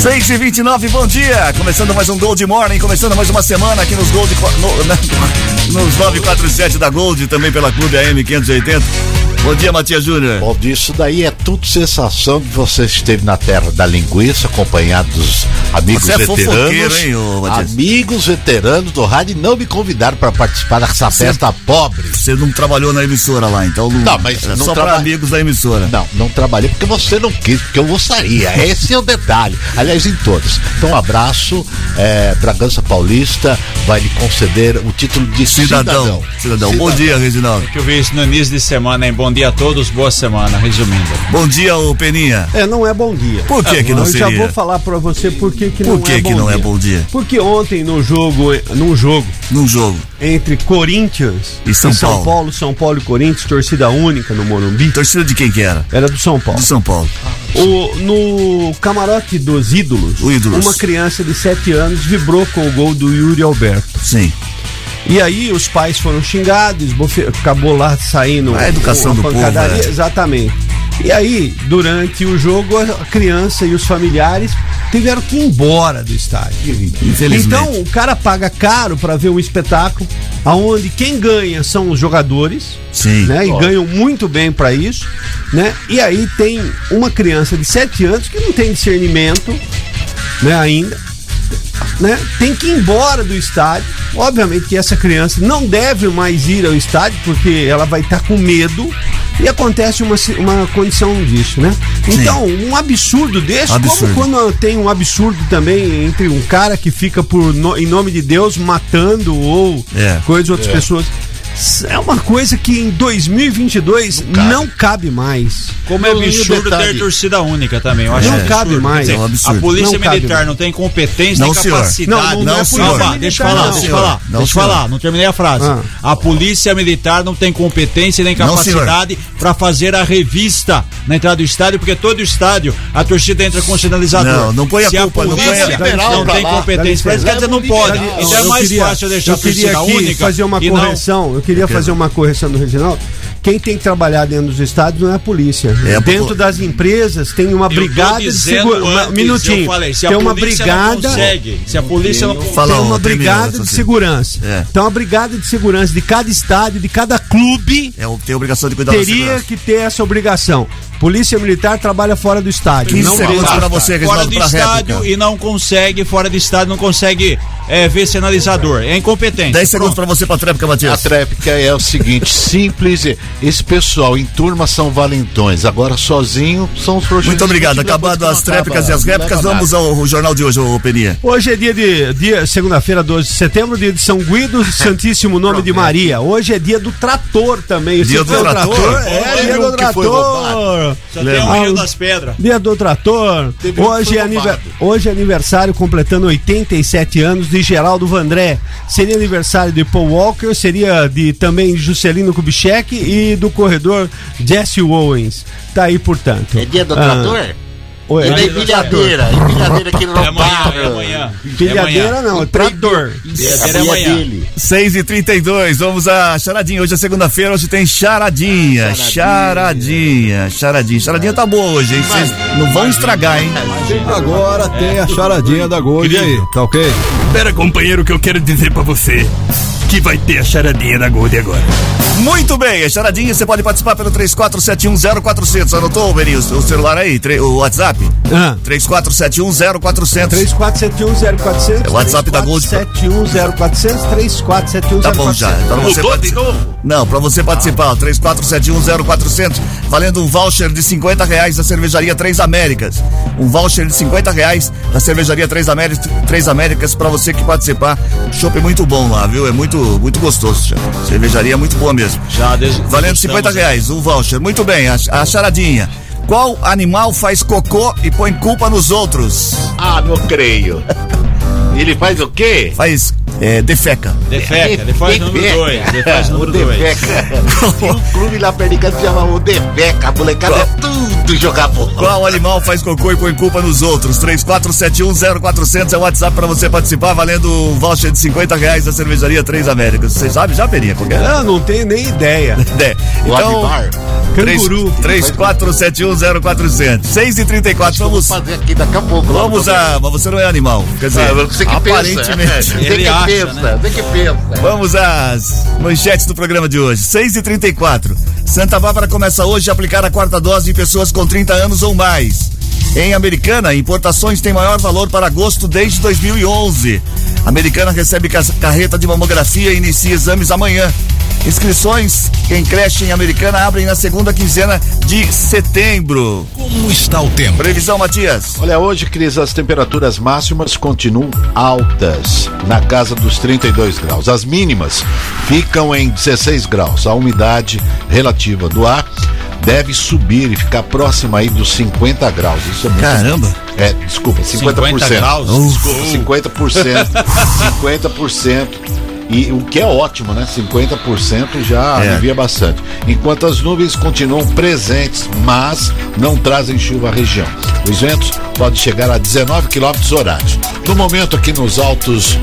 Seis e vinte e nove, bom dia! Começando mais um Gold Morning, começando mais uma semana aqui nos Gold, no, na, nos 947 da Gold, também pela Clube AM 580. Bom dia, Matias Júnior. Bom dia, isso daí é tudo sensação de você esteve na terra da linguiça, acompanhado dos amigos Você é veteranos. hein, ô, Matias? amigos veteranos do rádio e não me convidaram para participar dessa festa pobre. Você não trabalhou na emissora lá, então não. Não, mas não só para amigos da emissora. Não, não trabalhei porque você não quis, porque eu gostaria. Esse é o detalhe. Aliás, em todas. Então, um abraço. É, Bragança Paulista vai lhe conceder o título de Cidadão. cidadão. Cidadão. Bom dia, Reginaldo. que eu vi isso no início de semana, hein? Bom dia a todos, boa semana, resumindo. Bom dia, ô Peninha. É, não é bom dia. Por que que não Eu já seria? vou falar pra você por que que Por não que é que bom não é dia. bom dia? Porque ontem no jogo, num jogo Num jogo. entre Corinthians E São Paulo. Paulo, São Paulo e Corinthians, torcida única no Morumbi, Torcida de quem que era? era do São Paulo. Do São Paulo. O, no camarote dos ídolos, O Ídolos. uma criança de 7 anos vibrou com o gol do Yuri Alberto. Sim. E aí os pais foram xingados, esbofe- acabou lá saindo A educação do povo, pancadaria, é. Exatamente. E aí, durante o jogo, a criança e os familiares tiveram que ir embora do estádio. Então, o cara paga caro para ver um espetáculo aonde quem ganha são os jogadores, Sim. né? E ganham muito bem para isso, né? E aí tem uma criança de 7 anos que não tem discernimento, né, ainda, né? Tem que ir embora do estádio. Obviamente que essa criança não deve mais ir ao estádio porque ela vai estar com medo e acontece uma, uma condição disso, né? Então, um absurdo desse, Absurdo. como quando tem um absurdo também entre um cara que fica por no- em nome de Deus matando ou É. coisas de outras pessoas. É uma coisa que em 2022 não cabe, mais. Como é Não, absurdo detalhe? ter torcida única também, eu acho Não absurdo. cabe mais. Dizer, É um absurdo. A polícia Não cabe militar não tem competência Não, nem senhor. capacidade. Não, não, não é polícia senhor. Calma, deixa eu militar, falar, não. deixa eu falar, Não, deixa eu falar, não terminei a frase. Ah. A polícia militar não tem competência nem Não, capacidade para fazer a revista na entrada do estádio, porque todo estádio a torcida entra com sinalizador. Não, não põe a Se culpa, não polícia põe a- liberal não tem lá, competência para isso, quer dizer, não pode. Não, Então é mais fácil deixar a torcida única fazer uma não- correção. Eu queria fazer uma correção do Reginaldo. Quem tem que trabalhar dentro dos estádios não é a polícia. É dentro das empresas tem uma brigada de segurança. minutinho. falei, se a tem uma polícia brigada. não consegue, se a polícia não Fala, tem ô, uma brigada de segurança. É. Então a brigada de segurança de cada estádio, de cada clube, É, tem a obrigação de cuidar da teria que ter essa obrigação. Polícia Militar trabalha fora do estádio. 15 não segundos para você, fora Reginaldo, do para estádio réplica. e não consegue, fora do estádio, não consegue é, ver sinalizador. É incompetente. 10 segundos para você, para a tréplica, A Matias. tréplica é o seguinte, simples. Esse pessoal em turma são valentões, agora sozinho são os projetos. Muito obrigado. Acabado as tréplicas e as réplicas, vamos ao, ao jornal de hoje, ô Peninha. Hoje é dia de dia, segunda-feira, 12 de setembro, dia de São Guido, Santíssimo Nome de Maria. Hoje é dia do trator também. Dia do o trator? É, Teve dia do trator. Só tem um Rio das Pedras. Dia do trator. Hoje é, hoje é aniversário completando 87 anos de Geraldo Vandré. Seria aniversário de Paul Walker, seria de também de Juscelino Kubitschek e do corredor Jesse Owens. Tá aí, portanto. É dia do Ah, Oi, E é trator. empilhadeira? Empilhadeira que É amanhã, é roubaram. amanhã. Pilhadeira não, é trator. Empilhadeira é amanhã. dele. 6 e 32 vamos a charadinha. Hoje é segunda-feira, hoje tem charadinha. Charadinha, charadinha. Charadinha tá boa hoje, hein? Vocês não vão estragar, hein? Agora tem a charadinha da Gold aí, tá ok? Espera, companheiro, que eu quero dizer pra você que vai ter a charadinha da Gold agora. Muito bem, a charadinha você pode participar pelo 34710400. Anotou, Beni, o, celular aí, tre- o WhatsApp? Ah. 34710400. 34710400. É o WhatsApp da Gold. 34710400. 34710400. Tá bom já. Pra você participar. Não, pra você participar, ó, 34710400, valendo um voucher de 50 reais da cervejaria Três Américas. Um voucher de 50 reais da cervejaria Três Américas, Três Américas pra você que participar. O chopp é muito bom lá, viu? É muito, muito gostoso. já. Cervejaria é muito boa mesmo. Já des- Valendo degustamos, 50 reais, um voucher. Muito bem, a, a charadinha. Qual animal faz cocô e põe culpa nos outros? Ah, não creio. Ele faz o quê? Faz é, defeca. Defeca, depois número Defeca. dois. Depois O número dois. Defeca. Tem um clube lá perto de casa que chama o Defeca. A molecada é tudo jogar bola. Qual animal faz cocô e põe culpa nos outros? 34710400 é o WhatsApp pra você participar, valendo um voucher de 50 reais da cervejaria Três Américas. Você sabe já, Peninha? Qual que é? Não, não tenho nem ideia. É. O Então. Canguru. 34710400. 6 e 34 Vamos vamos. fazer aqui daqui a pouco. Vamos a. Mas você não é animal. Quer dizer, Ah, você que aparentemente. pensa. Ele acha, pensa. né? Que pensa. Vamos às manchetes do programa de hoje. 6 e 34 Santa Bárbara começa hoje a aplicar a quarta dose em pessoas com 30 anos ou mais. Em Americana, importações têm maior valor para agosto desde 2011. Americana recebe ca- carreta de mamografia e inicia exames amanhã. Inscrições em creche em Americana abrem na segunda quinzena de setembro. Como está o tempo? Previsão, Matias. Olha, hoje, Cris, as temperaturas máximas continuam altas, na casa dos 32 graus. As mínimas ficam em 16 graus. A umidade relativa do ar deve subir e ficar próxima aí dos 50 graus. Isso é muito Caramba. É, desculpa, 50%. 50 graus? Desculpa, 50%. 50%. E o que é ótimo, né? 50% já É. alivia bastante. Enquanto as nuvens continuam presentes, mas não trazem chuva à região. Os ventos podem chegar a 19 km horários. No momento, aqui nos altos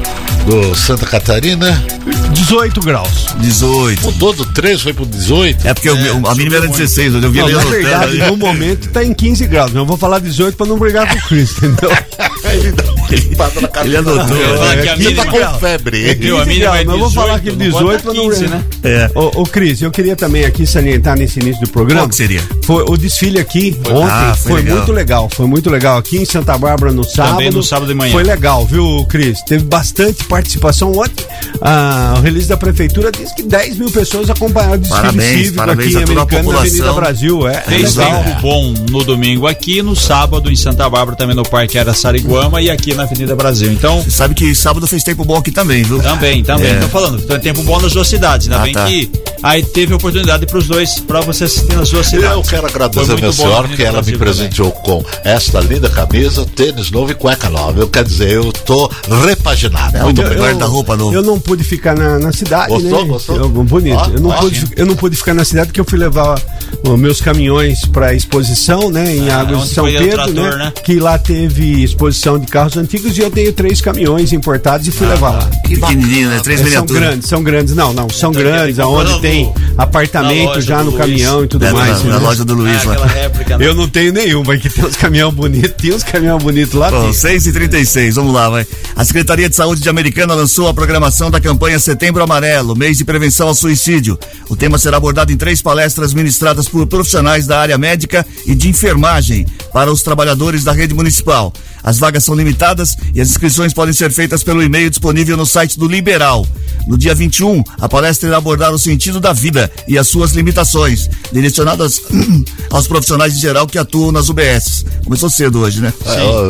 do Santa Catarina, 18 graus. 18. mudou do 13, foi pro 18. É porque o meu- a mínima era 16, eu vi Não, ali na verdade, no momento tá em 15 graus. mas Eu vou falar 18 pra não brigar com o Chris, entendeu? Limpada na cabeça. Ele anotou. Eu vou falar que a É, Você tá com febre. Viu, a 15 mínima graus, é mas eu vou falar 18, que não pode 18 dar pra não 15, né? É. Ô, ô, Cris, eu queria também aqui salientar nesse início do programa. Qual que seria? Foi o desfile aqui ontem. Ah, foi foi legal. muito legal. Foi muito legal aqui em Santa Bárbara no sábado. no sábado de manhã. Foi legal, viu, Cris? Teve bastante participação ontem. Ah, o release da prefeitura diz que 10 mil pessoas acompanharam o desfile Parabéns, cívico parabéns aqui em Americana na Avenida. Brasil. É, Fez tempo bom no domingo aqui, no sábado em Santa Bárbara, também no Parque Araçariguama e aqui na Avenida Brasil. Então, Você sabe que sábado fez tempo bom aqui também, viu? também, também. É. Tô falando, tem tempo bom nas duas cidades. Ainda Ah, bem tá. que aí teve oportunidade pros dois, pra você assistir nas duas Eu cidades. quero Foi agradecer a minha senhora que ela me presenteou com esta linda camisa, tênis novo e cueca nova. Eu quero dizer, eu tô repaginado. É, Muito o bem. guarda-roupa novo. Eu não pude ficar na, na cidade, Gostou? né? Gostou? Eu, bonito. Ó, eu, não pude, sim. eu não pude ficar na cidade porque eu fui levar os meus caminhões para exposição, né? Em Ah, Águas de São Pedro, trator, né? né? Que lá teve exposição de carros antigos e eu tenho três caminhões importados e fui levar lá. Pequenininho, né? Três É, são miniaturas. grandes, são grandes. Não, não, são Então, grandes, aonde tem apartamento já no Luiz. caminhão e tudo É, mais. na, na loja do Luiz É, lá. réplica. né? Eu não tenho nenhum, mas que tem uns caminhão bonitos, tem uns caminhão bonitos lá. Bom, tem. 6 e 36 vamos lá, vai. A Secretaria de Saúde de Americana lançou a programação da campanha Setembro Amarelo, mês de prevenção ao suicídio. O tema será abordado em três palestras ministradas por profissionais da área médica e de enfermagem para os trabalhadores da rede municipal. As vagas são limitadas e as inscrições podem ser feitas pelo e-mail disponível no site do Liberal. No dia 21, a palestra irá abordar o sentido da vida e as suas limitações, direcionadas aos profissionais em geral que atuam nas UBS. Começou cedo hoje, né?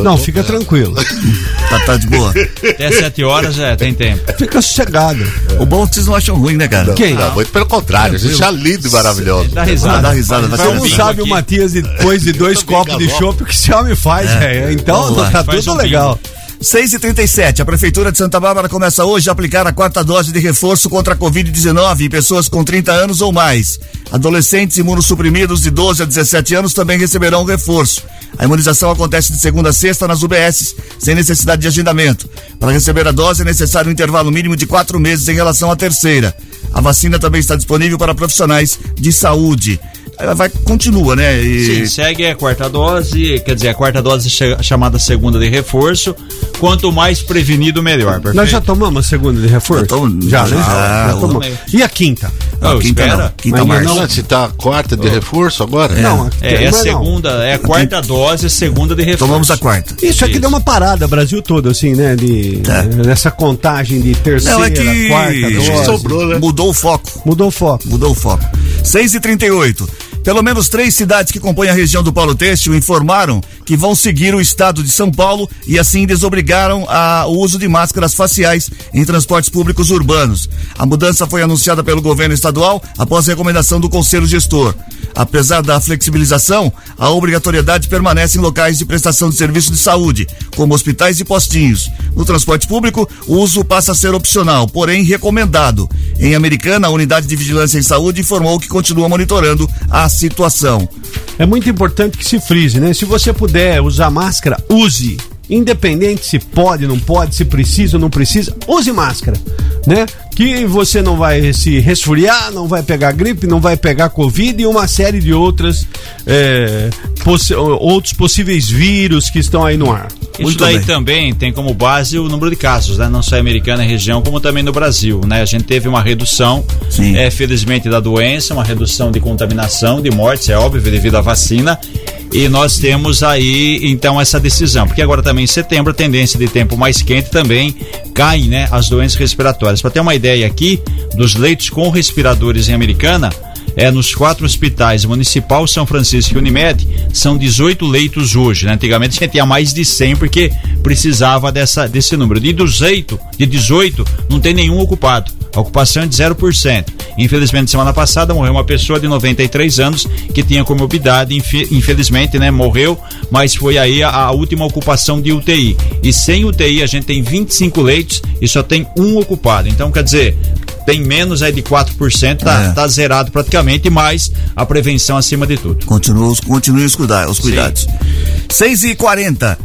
Não, fica tranquilo. Tá, tá de boa. Até sete horas é, tem tempo. Fica sossegado. O bom é que vocês não acham ruim, né, cara? Quem? Não, muito pelo contrário, a gente é lindo e maravilhoso. Dá Ah, risada. dá risada, vai Você ser não um sabe o aqui. Matias depois de dois copos de chopp que esse homem faz, velho. Então lá. tá tudo um legal. 6 e 37 a Prefeitura de Santa Bárbara começa hoje a aplicar a quarta dose de reforço contra a Covid-19 em pessoas com 30 anos ou mais. Adolescentes imunossuprimidos de 12 a 17 anos também receberão o reforço. A imunização acontece de segunda a sexta nas UBSs, sem necessidade de agendamento. Para receber a dose é necessário um intervalo mínimo de quatro meses em relação à terceira. A vacina também está disponível para profissionais de saúde. Ela vai continua, né? E... Sim, segue a quarta dose, quer dizer, a quarta dose chamada segunda de reforço. Quanto mais prevenido, melhor. Perfeito? Nós já tomamos a segunda de reforço? Já, né? já, Já tomamos. E a quinta? Não, quinta espera. não, quinta marcha. não. Não, se tá a quarta de reforço agora? Não, É, é a mas não. segunda, é a quarta dose, segunda de reforço. Tomamos a quarta. Isso aqui Isso. deu uma parada, Brasil todo, assim, né? De, Nessa contagem de terceira, Não, é que quarta dose. sobrou, né? mudou o foco. Mudou o foco. Mudou o foco. 6 e 38 Pelo menos três cidades que compõem a região do Paulo Têxtil informaram que vão seguir o estado de São Paulo e assim desobrigaram a- o uso de máscaras faciais em transportes públicos urbanos. A mudança foi anunciada pelo governo estadual após recomendação do Conselho Gestor. Apesar da flexibilização, a obrigatoriedade permanece em locais de prestação de serviço de saúde, como hospitais e postinhos. No transporte público, o uso passa a ser opcional, porém recomendado. Em Americana, a unidade de vigilância em saúde informou que continua monitorando a situação. É muito importante que se frise, né? Se você puder usar máscara, use. Independente se pode, não pode, se precisa ou não precisa, use máscara, né? Que você não vai se resfriar, não vai pegar gripe, não vai pegar covid e uma série de outras é, possi- outros possíveis vírus que estão aí no ar. Isso Muito daí bem. também tem como base o número de casos, né? Não só americana e região, como também no Brasil, né? A gente teve uma redução, Sim. é, felizmente, da doença, uma redução de contaminação, de mortes, é óbvio, devido à vacina. E nós temos aí, então, essa decisão. Porque agora também em setembro, a tendência de tempo mais quente também cai, né? As doenças respiratórias. Para ter uma ideia aqui, dos leitos com respiradores em Americana, é, nos quatro hospitais, Municipal, São Francisco e Unimed, são 18 leitos hoje. Né? Antigamente a gente tinha mais de 100 porque precisava dessa, desse número. De 18, de 18, não tem nenhum ocupado. A ocupação é de 0%. Infelizmente, semana passada morreu uma pessoa de 93 anos que tinha comorbidade, infe- infelizmente, né, morreu, mas foi aí a, a última ocupação de UTI. E sem UTI a gente tem 25 leitos e só tem um ocupado. Então, quer dizer, tem menos aí de 4%, tá, É. tá zerado praticamente, mas a prevenção acima de tudo. Continua, os- continuem os, cuida- os cuidados. 6 e 40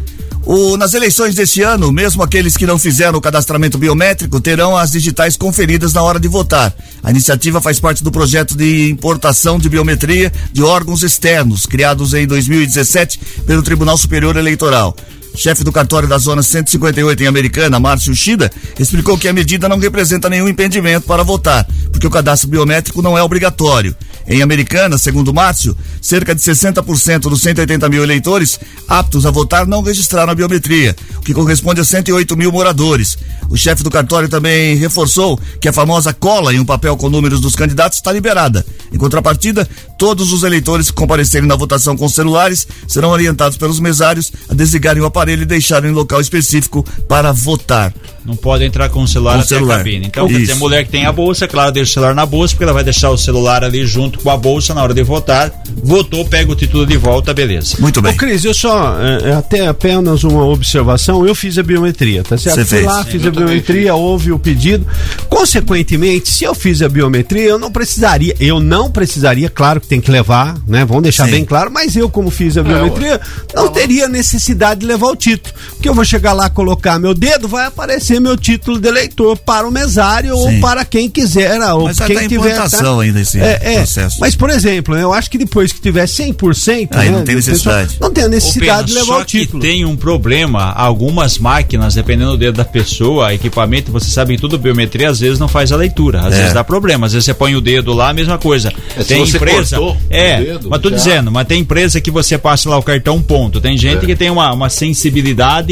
o, nas eleições deste ano, mesmo aqueles que não fizeram o cadastramento biométrico terão as digitais conferidas na hora de votar. A iniciativa faz parte do projeto de importação de biometria de órgãos externos, criados em 2017 pelo Tribunal Superior Eleitoral. Chefe do cartório da Zona 158 em Americana, Márcio Shida, explicou que a medida não representa nenhum impedimento para votar, porque o cadastro biométrico não é obrigatório. Em Americana, segundo Márcio, cerca de 60% dos 180 mil eleitores aptos a votar não registraram a biometria, o que corresponde a 108 mil moradores. O chefe do cartório também reforçou que a famosa cola em um papel com números dos candidatos está liberada. Em contrapartida, todos os eleitores que comparecerem na votação com celulares serão orientados pelos mesários a desligarem o aparelho e deixarem em local específico para votar. Não pode entrar com o celular Com até celular. a cabine. Então, quer Isso. dizer, mulher que tem a bolsa, claro, deixa o celular na bolsa, porque ela vai deixar o celular ali junto com a bolsa na hora de votar. Votou, pega o título de volta, beleza. Muito bem. Ô, Cris, eu só, é, é até apenas uma observação, eu fiz a biometria, tá certo? Você Fui fez. lá, Sim, fiz a biometria, houve o pedido. Consequentemente, se eu fiz a biometria, eu não precisaria, eu não precisaria, claro que tem que levar, né? Vamos deixar Sim. bem claro, mas eu, como fiz a biometria, não teria necessidade de levar o título. Porque eu vou chegar lá, colocar meu dedo, vai aparecer meu título de eleitor para o mesário ou Sim. para quem quiser, ou Mas quem tá em tiver. implantação ainda esse é, é. processo. Mas, por exemplo, eu acho que depois que tiver 100%, Aí né, não tem necessidade. não tem necessidade de Pena, levar só o título. que tem um problema, algumas máquinas, dependendo do dedo da pessoa, equipamento, você sabe que tudo biometria às vezes não faz a leitura, às É. vezes dá problema, às vezes você põe o dedo lá, a mesma coisa. É, tem você empresa, é, o dedo, mas tô já- dizendo, mas tem empresa que você passa lá o cartão ponto, tem gente É. que tem uma, uma sensibilidade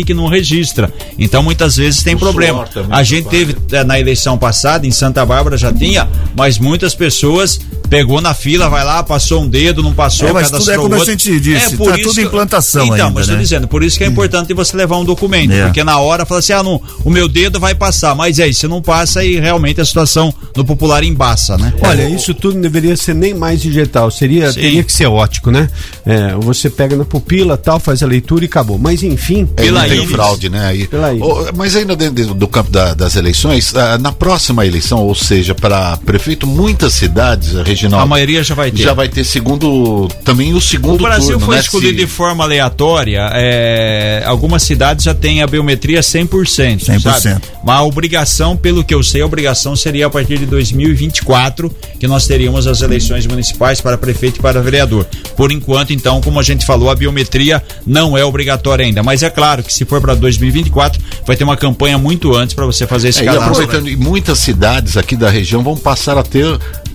que não registra, então muitas vezes tem O problema. também A gente teve é, na eleição passada em Santa Bárbara já tinha, mas muitas pessoas pegou na fila, vai lá, passou um dedo, não passou, É, mas tudo é como a outro. gente disse, por tá isso tudo implantação então, ainda, mas tô né? dizendo, por isso que é importante você levar um documento, É. porque na hora fala assim, ah, não, o meu dedo vai passar, mas é isso, não passa e realmente a situação no popular embaça, né? Olha, isso tudo não deveria ser nem mais digital, seria, Sim. teria que ser ótico, né? É, você pega na pupila, tal, faz a leitura e acabou. Mas enfim, É, Pela tem fraude, né? Aí, Pela. Ô, mas ainda dentro do campo da- das eleições, ah, na próxima eleição, ou seja, para prefeito, muitas cidades, regional, A maioria já vai ter. já vai ter segundo, também o segundo O Brasil turno, foi né? escolhido Se- de forma aleatória. é, algumas cidades já têm a biometria 100%. 100%. Sabe? Mas a obrigação, pelo que eu sei, a obrigação seria a partir de 2024, que nós teríamos as eleições municipais para prefeito e para vereador. Por enquanto, então, como a gente falou, a biometria não é obrigatória ainda. Mas é claro que se for para 2024, vai ter uma campanha muito antes para você fazer esse É, e cadastro. aproveitando, e muitas cidades aqui da região vão passar a ter,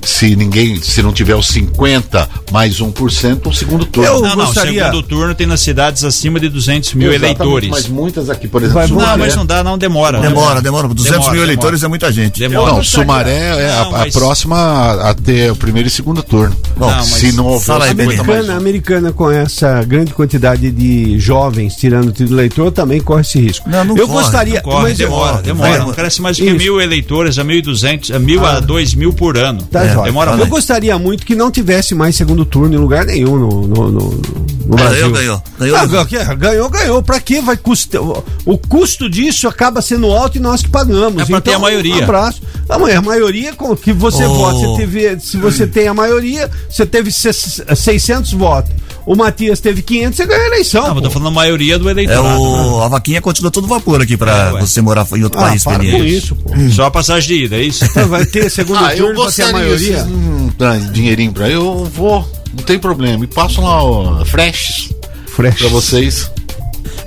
se ninguém, se não tiver os 50 mais 1%, um segundo turno. Eu Não, não, gostaria- segundo turno tem nas cidades acima de 200 mil Exatamente, eleitores. Mas muitas aqui, por exemplo, Vai Não, Sumaré- mas não dá, não demora. Demora, demora. 200 Demora, mil demora. eleitores é muita gente. Demora. Não, Sumaré é a, Não, a mas- próxima a, a ter o primeiro e segundo turno. Bom, Não, mas- se não houver Fala aí, 50 Benito. mais Americana, americana com essa grande quantidade de jovens tirando o título de eleitor também corre esse risco. Não, não eu corre, gostaria, Corre, mas demora, demora. vai- Não cresce mais do que Isso. mil eleitores, a mil e duzentos, a mil a dois mil por ano. Tá É, demora Eu gostaria muito que não tivesse mais segundo turno em lugar nenhum no, no, no, no Brasil. Ganhou, ganhou. Ganhou. Ah, ganhou, ganhou. Pra que vai custar? O, custo disso acaba sendo alto e nós que pagamos. É pra ter a maioria. Um abraço. A, ma- a maioria com que você Oh. vota, você teve, se você tem a maioria, você teve ses- 600 votos. O Matias teve 500, você ganhou a eleição. Não, eu pô. tô falando a maioria do É eleitorado. o, a vaquinha continua todo vapor aqui pra É, você morar em outro Ah, país, para com isso, pô. Só a passagem de ida, é isso? Então Vai ter segundo Ah, eu turno, vai ter a gostaria, maioria. dinheirinho pra eu vou, não tem problema. E passam lá ó, flashes Fresh. pra vocês.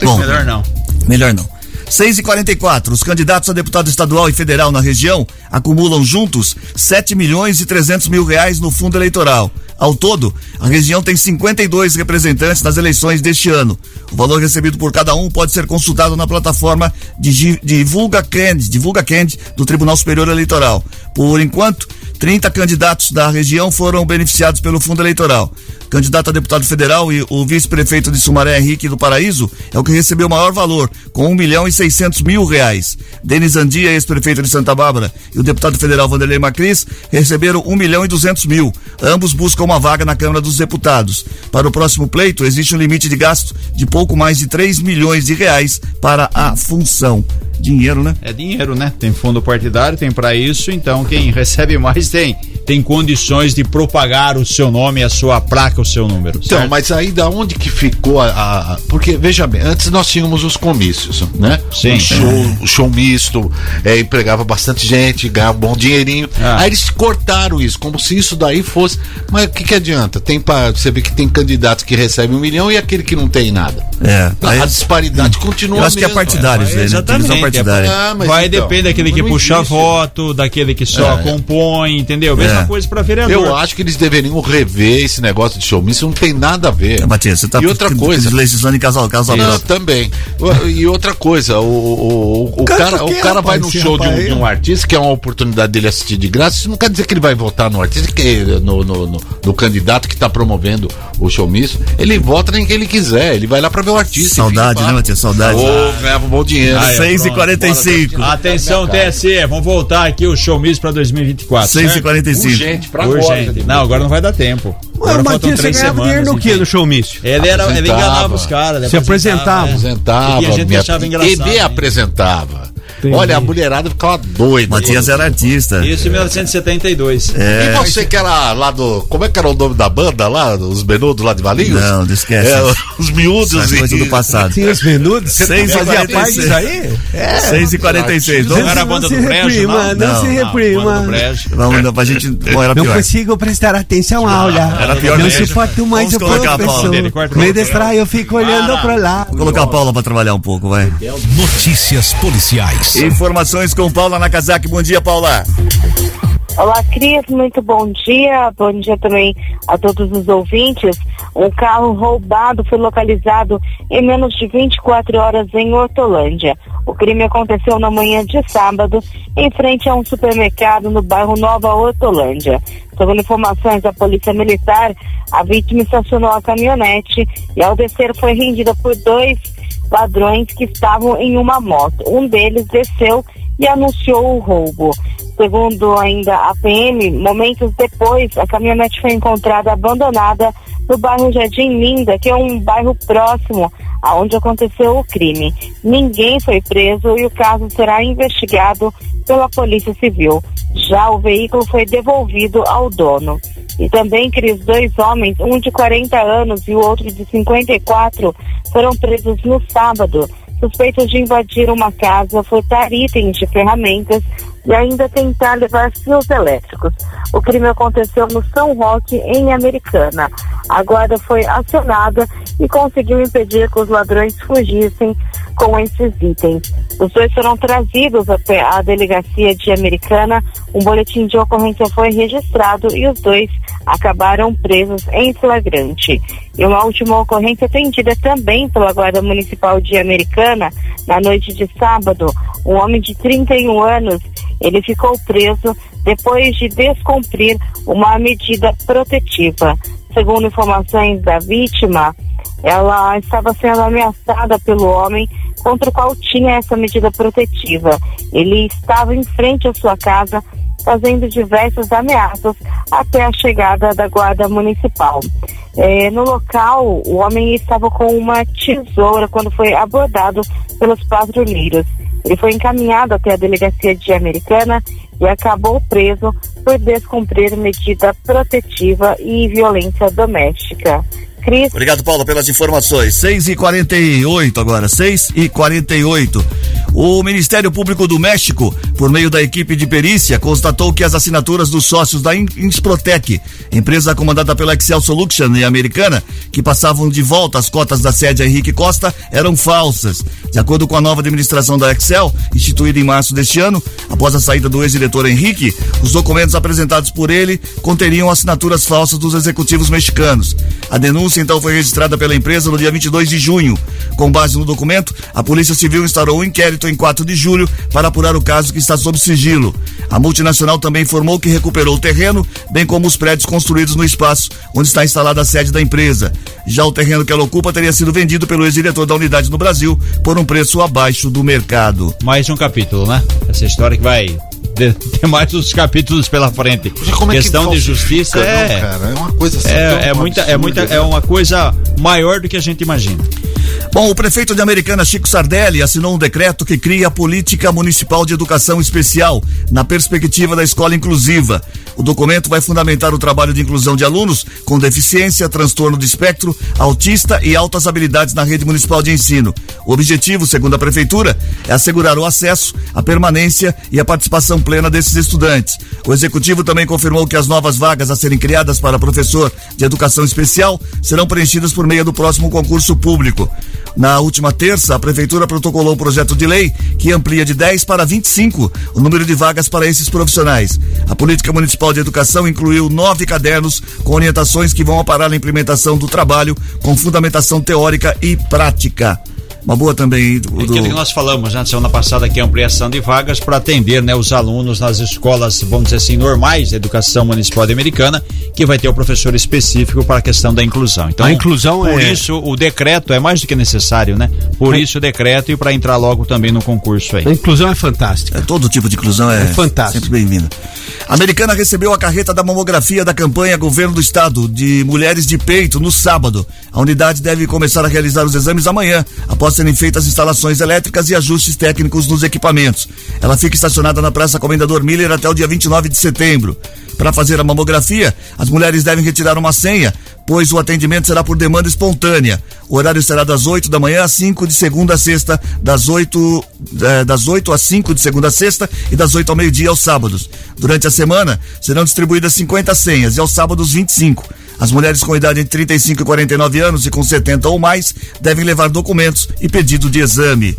Bom, Melhor não. Melhor não. 6 e 44 os candidatos a deputado estadual e federal na região acumulam juntos 7 milhões e 300 mil reais no fundo eleitoral. Ao todo, a região tem 52 representantes nas eleições deste ano. O valor recebido por cada um pode ser consultado na plataforma Divulga Cand, Divulga Cand do Tribunal Superior Eleitoral. Por enquanto, 30 candidatos da região foram beneficiados pelo fundo eleitoral. Candidato a deputado federal e o vice-prefeito de Sumaré, Henrique do Paraíso, é o que recebeu o maior valor, com 1 milhão e 600 mil reais. Denis Andia, ex-prefeito de Santa Bárbara, e o deputado federal Vanderlei Macris receberam 1 milhão e 200 mil. Ambos buscam uma vaga na Câmara dos Deputados. Para o próximo pleito, existe um limite de gasto de pouco mais de 3 milhões de reais para a função. Dinheiro, né? É dinheiro, né? Tem fundo partidário, tem pra isso, então quem recebe mais tem tem condições de propagar o seu nome, a sua placa, o seu número. Então, certo? mas aí da onde que ficou a, a- a- Porque, veja bem, antes nós tínhamos os comícios, né? Sim. Um show, o show misto, é, empregava bastante gente, ganhava um bom dinheirinho. Ah. Aí eles cortaram isso, como se isso daí fosse. Mas o que, que adianta? Tem pra, você vê que tem candidatos que recebem um milhão e aquele que não tem nada. É. A disparidade continua Eu acho que é partidário isso né? É partidária. Ah, Vai então, depender daquele que não puxa existe. voto, daquele que só É. compõe, entendeu? Mesma É. coisa pra vereador. Eu acho que eles deveriam rever esse negócio de show misto, não tem nada a ver. É, Matias, você tá e outra coisa, legislando em casal, casal Não, também. E outra coisa, o, o, o, o cara, o cara vai no show de um, de um artista, que é uma oportunidade dele assistir de graça, isso não quer dizer que ele vai votar no artista, que no, no, no- no candidato que está promovendo o show misto. Ele vota em quem ele quiser, ele vai lá para ver o artista. Saudade, né, Matias? Saudade. Ô, ganhava um bom dinheiro. Aí, ó, 6 e pronto. 45 Atenção, TSE, vamos voltar aqui o show misto pra 2024. 6 e certo? 45 Urgente, pra agora. Urgente. Não, agora não vai dar tempo. Ué, Agora o faltam Matias, você ganhava semanas. dinheiro no quê enfim. no showmício? Ele, era, ele enganava os caras. Se apresentava. né? Apresentava. E a gente minha- achava engraçado. Ele apresentava. Entendi. Olha, a mulherada ficava doida. Matias era artista. Isso em 1972. É. E você que era lá do. Como é que era o nome da banda lá? Os menudos lá de Valinhos? Não, não esquece. É, os miúdos e. coisa do passado. Tinha os menudos? Seis e fazia quarenta e parte seis. disso aí? É. 6 e 46 Não Vamos, era a banda se do Brejo, reprima, não? não se reprima. vamos não, pra gente. Bom, era Não pior. consigo prestar atenção à aula. Era pior Não mesmo. suporto mais Vamos o colocar a Paula Me distrai, eu fico olhando pra lá. Vou colocar a Paula pra trabalhar um pouco, vai. Notícias policiais. Informações com Paula Nakazaki. Bom dia, Paula. Olá, Cris, muito bom dia. Bom dia também a todos os ouvintes. Um carro roubado foi localizado em menos de 24 horas em Hortolândia. O crime aconteceu na manhã de sábado, em frente a um supermercado no bairro Nova Hortolândia. Segundo informações da Polícia Militar, a vítima estacionou a caminhonete e, ao descer, foi rendida por dois ladrões que estavam em uma moto. Um deles desceu e anunciou o roubo. Segundo ainda a PM, momentos depois, a caminhonete foi encontrada abandonada no bairro Jardim Linda, que é um bairro próximo aonde aconteceu o crime. Ninguém foi preso e o caso será investigado pela Polícia Civil. Já o veículo foi devolvido ao dono. E também, Cris, dois homens, um de 40 anos e o outro de 54, foram presos no sábado, suspeitos de invadir uma casa, furtar itens de ferramentas e ainda tentar levar fios elétricos. O crime aconteceu no São Roque, em Americana. A guarda foi acionada e conseguiu impedir que os ladrões fugissem com esses itens. Os dois foram trazidos até a delegacia de Americana, um boletim de ocorrência foi registrado e os dois acabaram presos em flagrante. E uma última ocorrência atendida também pela Guarda Municipal de Americana, na noite de sábado, um homem de 31 anos, ele ficou preso depois de descumprir uma medida protetiva. Segundo informações da vítima, ela estava sendo ameaçada pelo homem contra o qual tinha essa medida protetiva. Ele estava em frente à sua casa fazendo diversas ameaças até a chegada da guarda municipal. É, no local, o homem estava com uma tesoura quando foi abordado pelos patrulheiros. Ele foi encaminhado até a delegacia de Americana e acabou preso por descumprir medida protetiva e violência doméstica. Cris. Obrigado, Paulo, pelas informações. 6 e 48 agora, 6 e 48 O Ministério Público do México, por meio da equipe de perícia, constatou que as assinaturas dos sócios da Insprotec, empresa comandada pela Excel Solution e americana, que passavam de volta as cotas da sede Henrique Costa, eram falsas. De acordo com a nova administração da Excel, instituída em março deste ano, após a saída do ex-diretor Henrique, os documentos apresentados por ele conteriam assinaturas falsas dos executivos mexicanos. A denúncia então foi registrada pela empresa no dia 22 de junho. Com base no documento, a Polícia Civil instaurou um inquérito em 4 de julho para apurar o caso que está sob sigilo. A multinacional também informou que recuperou o terreno, bem como os prédios construídos no espaço onde está instalada a sede da empresa. Já o terreno que ela ocupa teria sido vendido pelo ex-diretor da unidade no Brasil por um preço abaixo do mercado. Mais um capítulo, né? Essa história que vai tem mais uns capítulos pela frente. É Questão que de justiça é, não, cara, é uma coisa assim, é, é muita, é muita, é uma coisa maior do que a gente imagina. Bom, o prefeito de Americana, Chico Sardelli, assinou um decreto que cria a Política Municipal de Educação Especial na perspectiva da escola inclusiva. O documento vai fundamentar o trabalho de inclusão de alunos com deficiência, transtorno de espectro, autista e altas habilidades na rede municipal de ensino. O objetivo, segundo a prefeitura, é assegurar o acesso, a permanência e a participação plena desses estudantes. O executivo também confirmou que as novas vagas a serem criadas para professor de educação especial serão preenchidas por meio do próximo concurso público. Na última terça, a Prefeitura protocolou o projeto de lei que amplia de 10 para 25 o número de vagas para esses profissionais. A Política Municipal de Educação incluiu nove cadernos com orientações que vão aparar a implementação do trabalho com fundamentação teórica e prática. Uma boa também. Do, Aquilo que nós falamos na né, semana passada, que é ampliação de vagas para atender né, os alunos nas escolas, vamos dizer assim, normais da educação municipal americana, que vai ter o professor específico para a questão da inclusão. Então, a inclusão por é... isso o decreto é mais do que necessário, né? Por é... isso o decreto e para entrar logo também no concurso aí. A inclusão é fantástica. É, todo tipo de inclusão é, é fantástico. sempre bem-vinda. A americana recebeu a carreta da mamografia da campanha Governo do Estado de Mulheres de Peito no sábado. A unidade deve começar a realizar os exames amanhã, após serem feitas instalações elétricas e ajustes técnicos nos equipamentos. Ela fica estacionada na Praça Comendador Miller até o dia 29 de setembro. Para fazer a mamografia, as mulheres devem retirar uma senha, pois o atendimento será por demanda espontânea. O horário será das 8 da manhã às 5 de segunda a sexta, das 8, eh, das 8 às 5 de segunda a sexta e das 8 ao meio-dia aos sábados. Durante a semana, serão distribuídas 50 senhas e aos sábados 25. As mulheres com idade entre 35 e 49 anos e com 70 ou mais devem levar documentos e pedido de exame.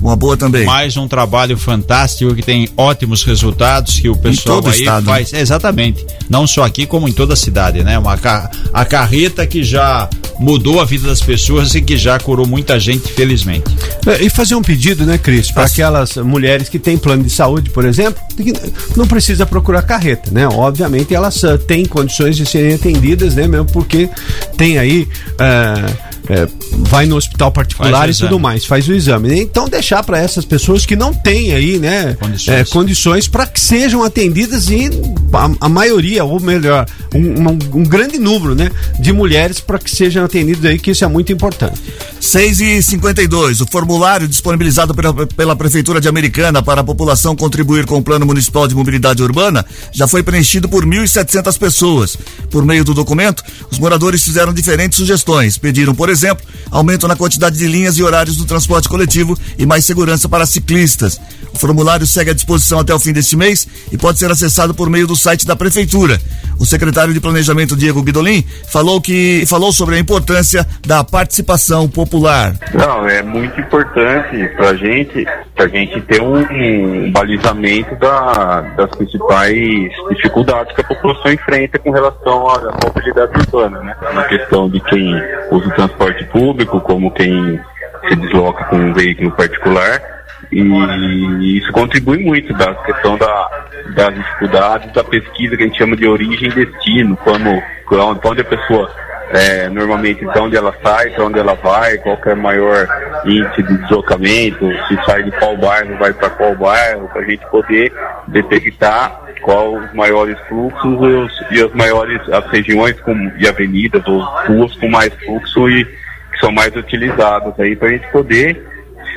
Uma boa também. Mais um trabalho fantástico que tem ótimos resultados que o pessoal aí estado, né? faz. Né? Exatamente. Não só aqui, como em toda a cidade, né? Uma a carreta que já mudou a vida das pessoas e que já curou muita gente, felizmente. É, e fazer um pedido, né, Cris, para aquelas mulheres que têm plano de saúde, por exemplo, que não precisa procurar carreta, né? Obviamente elas uh, têm condições de serem atendidas, né? Mesmo porque tem aí. Uh, é, vai no hospital particular e tudo mais, faz o exame. Então deixar para essas pessoas que não têm aí, né, condições, é, condições para que sejam atendidas e a, a maioria, ou melhor, um, um, um, grande número, né, de mulheres para que sejam atendidas aí, que isso é muito importante. 6 e 52 o formulário disponibilizado pela, pela Prefeitura de Americana para a população contribuir com o Plano Municipal de Mobilidade Urbana já foi preenchido por 1.700 pessoas. Por meio do documento, os moradores fizeram diferentes sugestões. Pediram, por exemplo, exemplo, aumento na quantidade de linhas e horários do transporte coletivo e mais segurança para ciclistas. O formulário segue à disposição até o fim deste mês e pode ser acessado por meio do site da Prefeitura. O secretário de Planejamento, Diego Bidolin, falou, que, falou sobre a importância da participação popular. Não, é muito importante para a gente, pra gente ter um, um balizamento da, das principais dificuldades que a população enfrenta com relação à mobilidade urbana, né? Na questão de quem usa o transporte público, como quem se desloca com um veículo particular e isso contribui muito da questão da, das dificuldades da pesquisa que a gente chama de origem e destino, como onde a pessoa é, normalmente de onde ela sai, para onde ela vai, qual é o maior índice de deslocamento, se sai de qual bairro, vai para qual bairro, para a gente poder detectar qual os maiores fluxos e, os, e as maiores as regiões com, e avenidas ou ruas com mais fluxo e que são mais utilizadas aí para a gente poder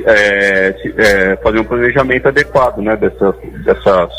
é, é, fazer um planejamento adequado né, dessas, dessas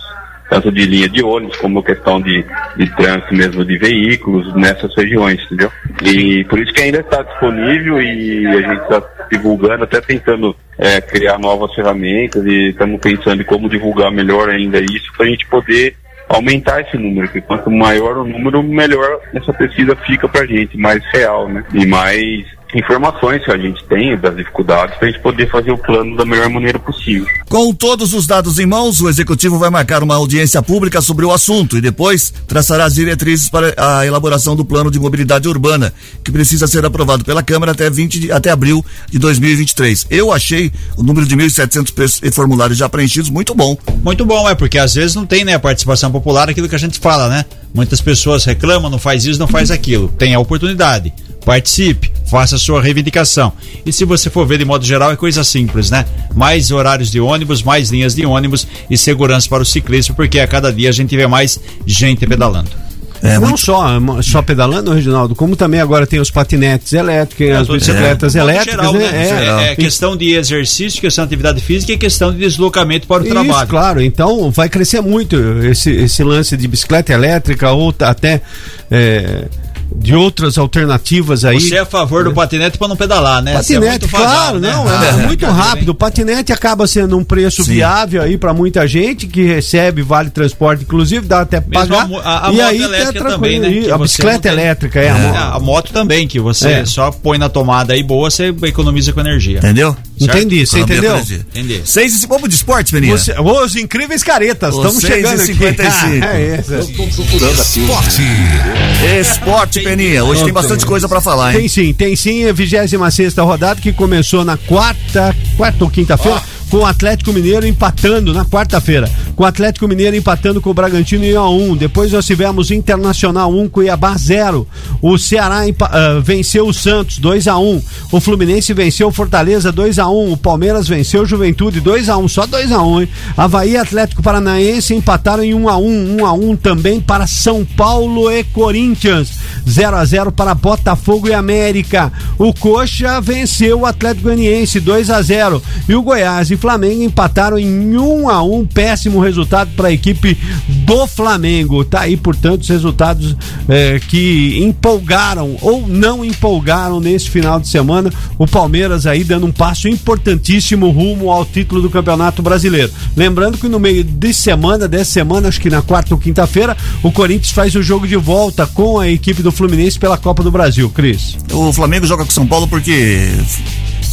tanto de linha de ônibus como questão de, de trânsito mesmo de veículos nessas regiões, entendeu? E por isso que ainda está disponível e a gente está divulgando, até tentando é, criar novas ferramentas e estamos pensando em como divulgar melhor ainda isso para a gente poder aumentar esse número, porque quanto maior o número, melhor essa pesquisa fica para a gente, mais real, né? E mais informações que a gente tem das dificuldades para a gente poder fazer o plano da melhor maneira possível. Com todos os dados em mãos, o executivo vai marcar uma audiência pública sobre o assunto e depois traçará as diretrizes para a elaboração do plano de mobilidade urbana, que precisa ser aprovado pela Câmara até 20 de, até abril de 2023. Eu achei o número de 1.700 formulários já preenchidos muito bom. Muito bom, é porque às vezes não tem, né, a participação popular, aquilo que a gente fala, né? Muitas pessoas reclamam, não faz isso, não faz aquilo. Tem a oportunidade participe, faça a sua reivindicação. E se você for ver de modo geral, é coisa simples, né? Mais horários de ônibus, mais linhas de ônibus e segurança para o ciclista, porque a cada dia a gente vê mais gente pedalando. É, não muito... só, só pedalando, Reginaldo, como também agora tem os patinetes elétricos, é, as bicicletas é, elétricas, geral, né? né? É, é questão de exercício, questão de atividade física e questão de deslocamento para o Isso, trabalho. claro, então vai crescer muito esse, esse lance de bicicleta elétrica ou até é, de outras alternativas aí. Você é a favor do patinete para não pedalar, né? Patinete, é claro, né? não, é, é muito rápido. O patinete acaba sendo um preço Sim. viável aí para muita gente que recebe vale transporte, inclusive dá até pagar. A, a, a e aí tá também, né? A bicicleta elétrica é, é, a, moto. também, que você é. só põe na tomada aí boa, você economiza com energia. Entendeu? Certo? Entendi, você entendeu? Entendi. Seis esse povo de esporte, menina. Você, os incríveis caretas, estamos chegando aqui. 55. é isso. Eu tô procurando aqui. Esporte. Esporte, Peninha. Hoje tem bastante coisa para falar, hein? Tem sim, tem sim. A 26 sexta rodada que começou na quarta, quarta ou quinta-feira. Oh com o Atlético Mineiro empatando na quarta-feira. Com o Atlético Mineiro empatando com o Bragantino em 1 a 1. Depois nós tivemos Internacional 1 Cuiabá 0. O Ceará uh, venceu o Santos 2 a 1. O Fluminense venceu o Fortaleza 2 a 1. O Palmeiras venceu o Juventude 2 a 1, só 2 a 1, hein? Havaí e Atlético Paranaense empataram em 1 a 1, 1 a 1 também para São Paulo e Corinthians. 0 a 0 para Botafogo e América. O Coxa venceu o Atlético Goianiense 2 a 0 e o Goiás e Flamengo empataram em 1 a 1 péssimo resultado para a equipe do Flamengo. Tá aí, portanto, os resultados é, que empolgaram ou não empolgaram nesse final de semana. O Palmeiras aí dando um passo importantíssimo rumo ao título do Campeonato Brasileiro. Lembrando que no meio de semana, dessa semana, acho que na quarta ou quinta-feira, o Corinthians faz o jogo de volta com a equipe do Fluminense pela Copa do Brasil. Cris. O Flamengo joga com São Paulo porque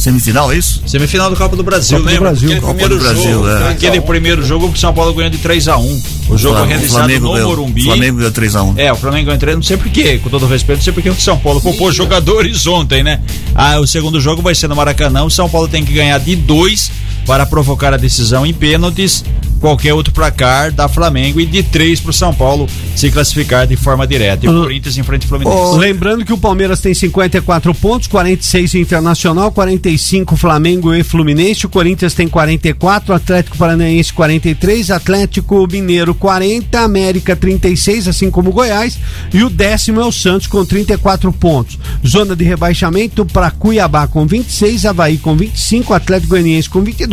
Semifinal, é isso? Semifinal do Copa do Brasil, Copa lembra? Do Brasil. Aquele Copa primeiro do Brasil, jogo, é. Aquele primeiro jogo que o São Paulo ganhou de 3x1. O jogo Flamengo, realizado Flamengo no ganhou, Morumbi. O Flamengo ganhou 3x1. É, o Flamengo ganhou 3 não sei porquê, com todo respeito, não sei porquê o São Paulo poupou jogadores ontem, né? Ah, o segundo jogo vai ser no Maracanã, o São Paulo tem que ganhar de 2 para provocar a decisão em pênaltis, qualquer outro placar da Flamengo e de 3 para o São Paulo se classificar de forma direta. E o Corinthians em frente ao Fluminense. Oh, lembrando que o Palmeiras tem 54 pontos, 46 Internacional, 45 Flamengo e Fluminense, o Corinthians tem 44, Atlético Paranaense 43, Atlético Mineiro 40, América 36, assim como Goiás, e o décimo é o Santos com 34 pontos. Zona de rebaixamento para Cuiabá com 26, Havaí com 25, Atlético Goianiense com 22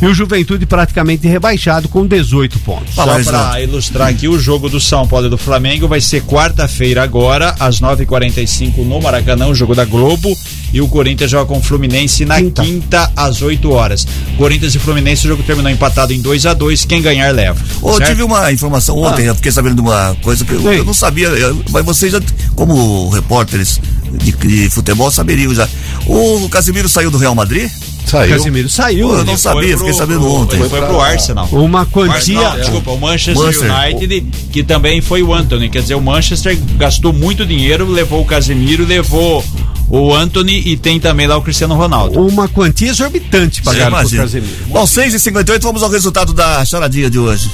e o Juventude praticamente rebaixado com 18 pontos. Só para ilustrar aqui, o jogo do São Paulo e do Flamengo vai ser quarta-feira agora, às 9h45 no Maracanã, o jogo da Globo. E o Corinthians joga com o Fluminense na quinta, quinta às 8 horas. Corinthians e Fluminense, o jogo terminou empatado em 2 a 2 Quem ganhar leva. Ô, tive uma informação ontem, ah. eu fiquei sabendo de uma coisa que eu, eu não sabia, mas vocês já, como repórteres de, de futebol, saberiam já. O Casimiro saiu do Real Madrid? Saiu. Casimiro saiu. Pô, eu não sabia, pro, fiquei sabendo ontem. Foi, foi pro Arsenal. Uma quantia. Não, desculpa, o Manchester, Manchester, United, que também foi o Anthony. Quer dizer, o Manchester gastou muito dinheiro, levou o Casemiro, levou o Anthony e tem também lá o Cristiano Ronaldo. Uma quantia exorbitante pagaram pro Casemiro. Bom, 6h58, vamos ao resultado da charadinha de hoje.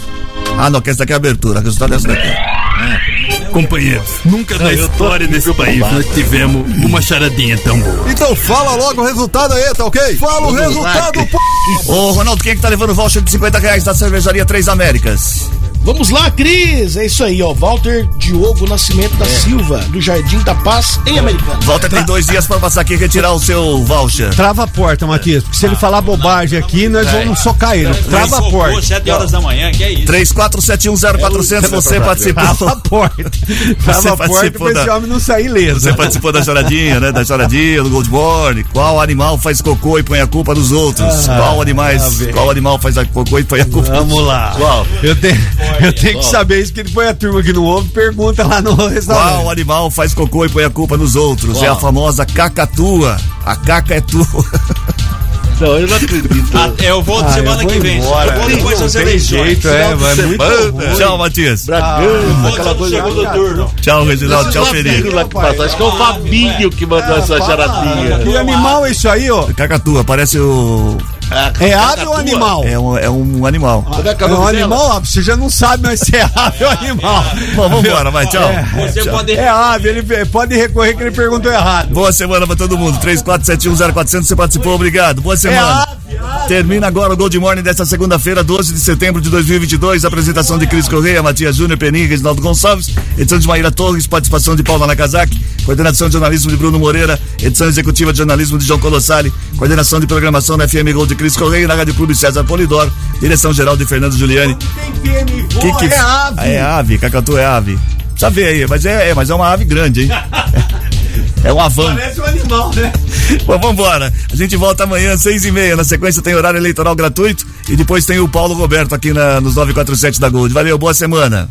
Ah, não, que essa daqui é a abertura. O resultado é essa daqui. Companheiros, nunca na história desse país nós tivemos uma charadinha tão boa. Então fala logo o resultado aí, tá ok? Fala o resultado, pô! Ô, Ronaldo, quem é que tá levando o voucher de 50 reais da cervejaria Três Américas? Vamos lá, Cris! É isso aí, ó. Walter Diogo Nascimento da é. Silva, do Jardim da Paz, em Americana. Walter tem dois dias para passar aqui e retirar o seu voucher. Trava a porta, Matias, porque se ele falar bobagem aqui, nós é. vamos socar ele. Trava a porta. 7 horas da manhã, que é isso. 34710400, você participou. Trava a porta. Trava a porta pra esse homem não sair leso. Você participou da choradinha, né? Da choradinha, do Goldborn. Qual animal faz cocô e põe a culpa nos outros? Ah, qual animais, qual animal faz a cocô e põe a culpa Vamos lá. Qual? Eu tenho eu tenho que saber isso que ele põe a turma aqui no ovo pergunta lá no restaurante. Qual animal faz cocô e põe a culpa nos outros? Qual? É a famosa cacatua. A caca é tua. Não, eu não acredito. Ah, eu volto ah, semana que vem. Embora. Eu vou depois das eleições. Jeito, é, vai muito ruim. Tchau, Matias. Ah, aquela coisa segundo turno. Tchau, Reginaldo. Tchau, Felipe. Acho que é o Fabinho que mandou essa charadinha. Que animal é isso aí, ó? Cacatua, parece o é ave ou animal? É um, é um animal. Ah, é, é um animal? Você já não sabe mais se é ave ou animal. Bom, vambora, vai, tchau. É, Você tchau. Pode... é ave, ele pode recorrer que ele perguntou errado. Boa semana pra todo mundo. 34710400, você participou, obrigado. Boa semana. É ave, ave. Termina agora o Gold Morning desta segunda-feira, 12 de setembro de 2022. Apresentação de Cris Correia, Matias Júnior, Peninha, Reginaldo Gonçalves. Edição de Maíra Torres, participação de Paula Nakazaki. Coordenação de jornalismo de Bruno Moreira. Edição executiva de jornalismo de João Colossali. Coordenação de programação da FM Gold de Cris Correia na Rádio Clube César Polidoro, direção geral de Fernando Giuliani. Que, que, é ave. É ave, Cacatu é ave. Precisa ver aí, mas é, é, mas é uma ave grande, hein? É um avan. Parece um animal, né? Bom, vambora. A gente volta amanhã, seis e meia. Na sequência tem horário eleitoral gratuito e depois tem o Paulo Roberto aqui na, nos 947 da Gold. Valeu, boa semana.